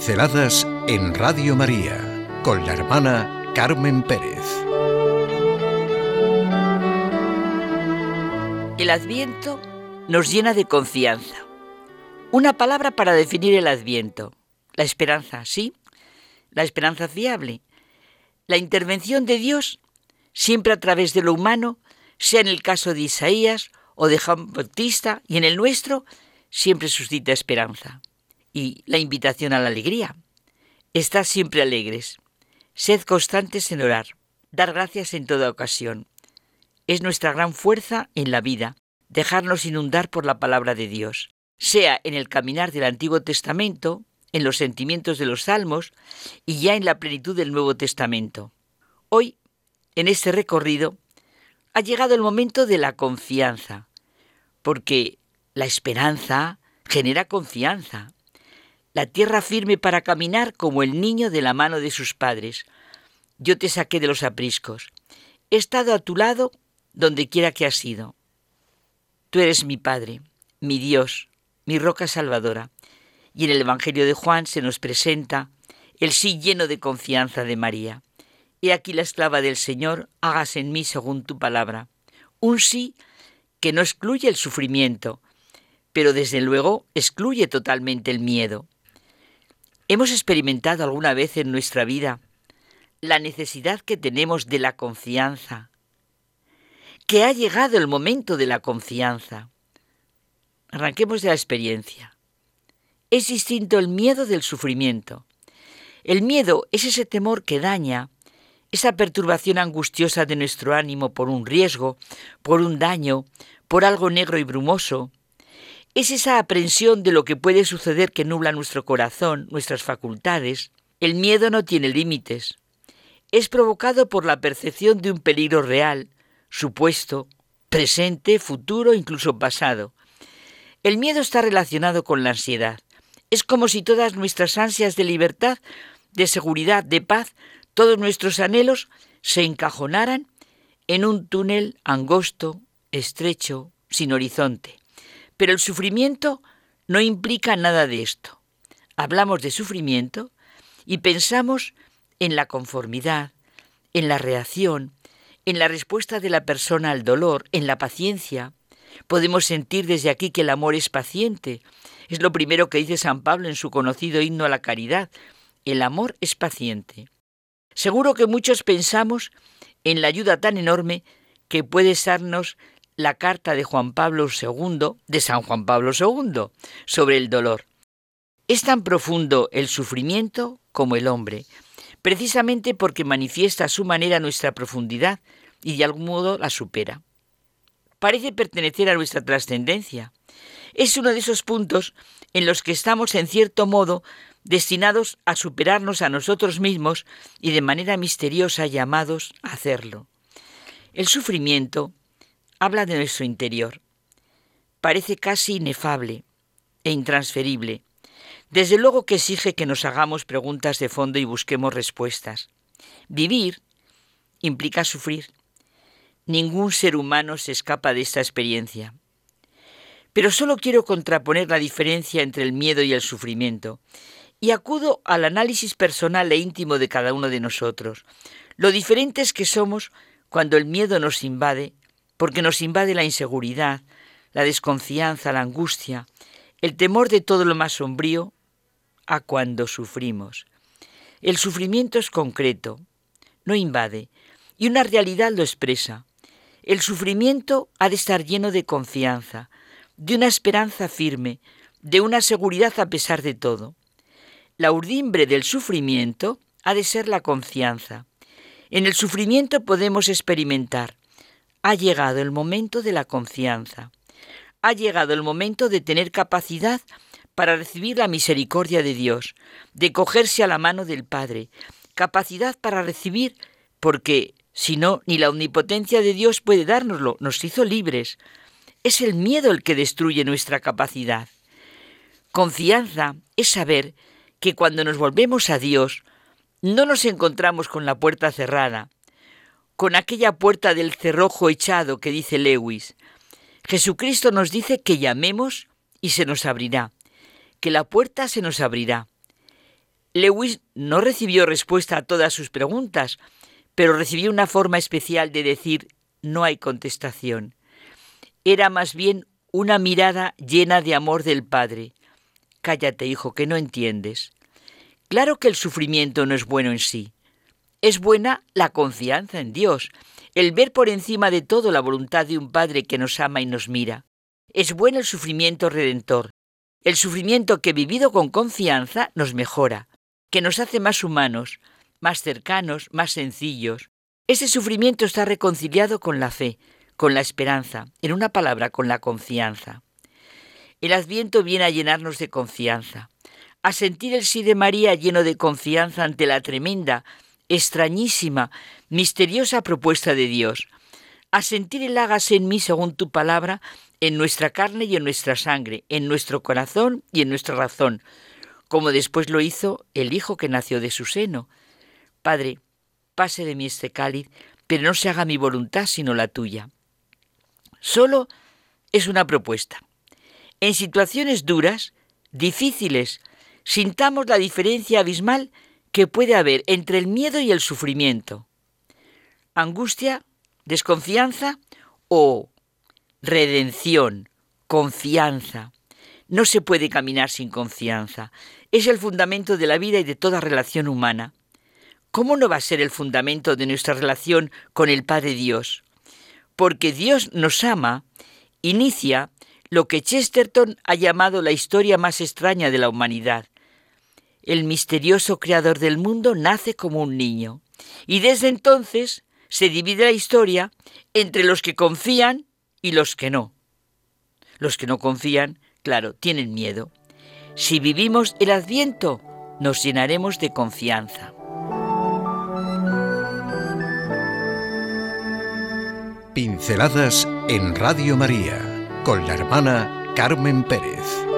Pinceladas en Radio María con la hermana Carmen Pérez. El adviento nos llena de confianza. Una palabra para definir el adviento. La esperanza, ¿sí? La esperanza fiable. La intervención de Dios, siempre a través de lo humano, sea en el caso de Isaías o de Juan Bautista y en el nuestro, siempre suscita esperanza y la invitación a la alegría. Estad siempre alegres. Sed constantes en orar. Dar gracias en toda ocasión. Es nuestra gran fuerza en la vida, dejarnos inundar por la palabra de Dios, sea en el caminar del Antiguo Testamento, en los sentimientos de los salmos y ya en la plenitud del Nuevo Testamento. Hoy, en este recorrido, ha llegado el momento de la confianza, porque la esperanza genera confianza, la tierra firme para caminar como el niño de la mano de sus padres. Yo te saqué de los apriscos. He estado a tu lado donde quiera que has ido. Tú eres mi Padre, mi Dios, mi roca salvadora. Y en el Evangelio de Juan se nos presenta el sí lleno de confianza de María. He aquí la esclava del Señor, hágase en mí según tu palabra. Un sí que no excluye el sufrimiento, pero desde luego excluye totalmente el miedo. ¿Hemos experimentado alguna vez en nuestra vida la necesidad que tenemos de la confianza? Que ha llegado el momento de la confianza. Arranquemos de la experiencia. Es distinto el miedo del sufrimiento. El miedo es ese temor que daña, esa perturbación angustiosa de nuestro ánimo por un riesgo, por un daño, por algo negro y brumoso, es esa aprensión de lo que puede suceder que nubla nuestro corazón, nuestras facultades. El miedo no tiene límites. Es provocado por la percepción de un peligro real, supuesto, presente, futuro, incluso pasado. El miedo está relacionado con la ansiedad. Es como si todas nuestras ansias de libertad, de seguridad, de paz, todos nuestros anhelos se encajonaran en un túnel angosto, estrecho, sin horizonte. Pero el sufrimiento no implica nada de esto. Hablamos de sufrimiento y pensamos en la conformidad, en la reacción, en la respuesta de la persona al dolor, en la paciencia. Podemos sentir desde aquí que el amor es paciente. Es lo primero que dice San Pablo en su conocido himno a la caridad. El amor es paciente. Seguro que muchos pensamos en la ayuda tan enorme que puede darnos la carta de Juan Pablo II, de San Juan Pablo II, sobre el dolor. Es tan profundo el sufrimiento como el hombre, precisamente porque manifiesta a su manera nuestra profundidad y de algún modo la supera. Parece pertenecer a nuestra trascendencia. Es uno de esos puntos en los que estamos en cierto modo destinados a superarnos a nosotros mismos y de manera misteriosa llamados a hacerlo. El sufrimiento habla de nuestro interior. Parece casi inefable e intransferible. Desde luego que exige que nos hagamos preguntas de fondo y busquemos respuestas. Vivir implica sufrir. Ningún ser humano se escapa de esta experiencia. Pero solo quiero contraponer la diferencia entre el miedo y el sufrimiento, y acudo al análisis personal e íntimo de cada uno de nosotros. Lo diferentes que somos cuando el miedo nos invade porque nos invade la inseguridad, la desconfianza, la angustia, el temor de todo lo más sombrío a cuando sufrimos. El sufrimiento es concreto, no invade, y una realidad lo expresa. El sufrimiento ha de estar lleno de confianza, de una esperanza firme, de una seguridad a pesar de todo. La urdimbre del sufrimiento ha de ser la confianza. En el sufrimiento podemos experimentar ha llegado el momento de la confianza. Ha llegado el momento de tener capacidad para recibir la misericordia de Dios, de cogerse a la mano del Padre, capacidad para recibir, porque si no, ni la omnipotencia de Dios puede dárnoslo, nos hizo libres. Es el miedo el que destruye nuestra capacidad. Confianza es saber que cuando nos volvemos a Dios, no nos encontramos con la puerta cerrada, con aquella puerta del cerrojo echado que dice Lewis. Jesucristo nos dice que llamemos y se nos abrirá, que la puerta se nos abrirá. Lewis no recibió respuesta a todas sus preguntas, pero recibió una forma especial de decir no hay contestación. Era más bien una mirada llena de amor del Padre. Cállate, hijo, que no entiendes. Claro que el sufrimiento no es bueno en sí. Es buena la confianza en Dios, el ver por encima de todo la voluntad de un Padre que nos ama y nos mira. Es bueno el sufrimiento redentor, el sufrimiento que vivido con confianza nos mejora, que nos hace más humanos, más cercanos, más sencillos. Ese sufrimiento está reconciliado con la fe, con la esperanza, en una palabra, con la confianza. El adviento viene a llenarnos de confianza, a sentir el sí de María lleno de confianza ante la tremenda, extrañísima, misteriosa propuesta de Dios, a sentir el hágase en mí según tu palabra, en nuestra carne y en nuestra sangre, en nuestro corazón y en nuestra razón, como después lo hizo el Hijo que nació de su seno. Padre, pase de mí este cáliz, pero no se haga mi voluntad sino la tuya. Solo es una propuesta. En situaciones duras, difíciles, sintamos la diferencia abismal que puede haber entre el miedo y el sufrimiento. Angustia, desconfianza o redención, confianza. No se puede caminar sin confianza. Es el fundamento de la vida y de toda relación humana. ¿Cómo no va a ser el fundamento de nuestra relación con el Padre Dios? porque Dios nos ama, inicia lo que Chesterton ha llamado la historia más extraña de la humanidad. El misterioso creador del mundo nace como un niño, y desde entonces se divide la historia entre los que confían y los que no. Los que no confían, claro, tienen miedo. Si vivimos el adviento, nos llenaremos de confianza. Pinceladas en Radio María con la hermana Carmen Pérez.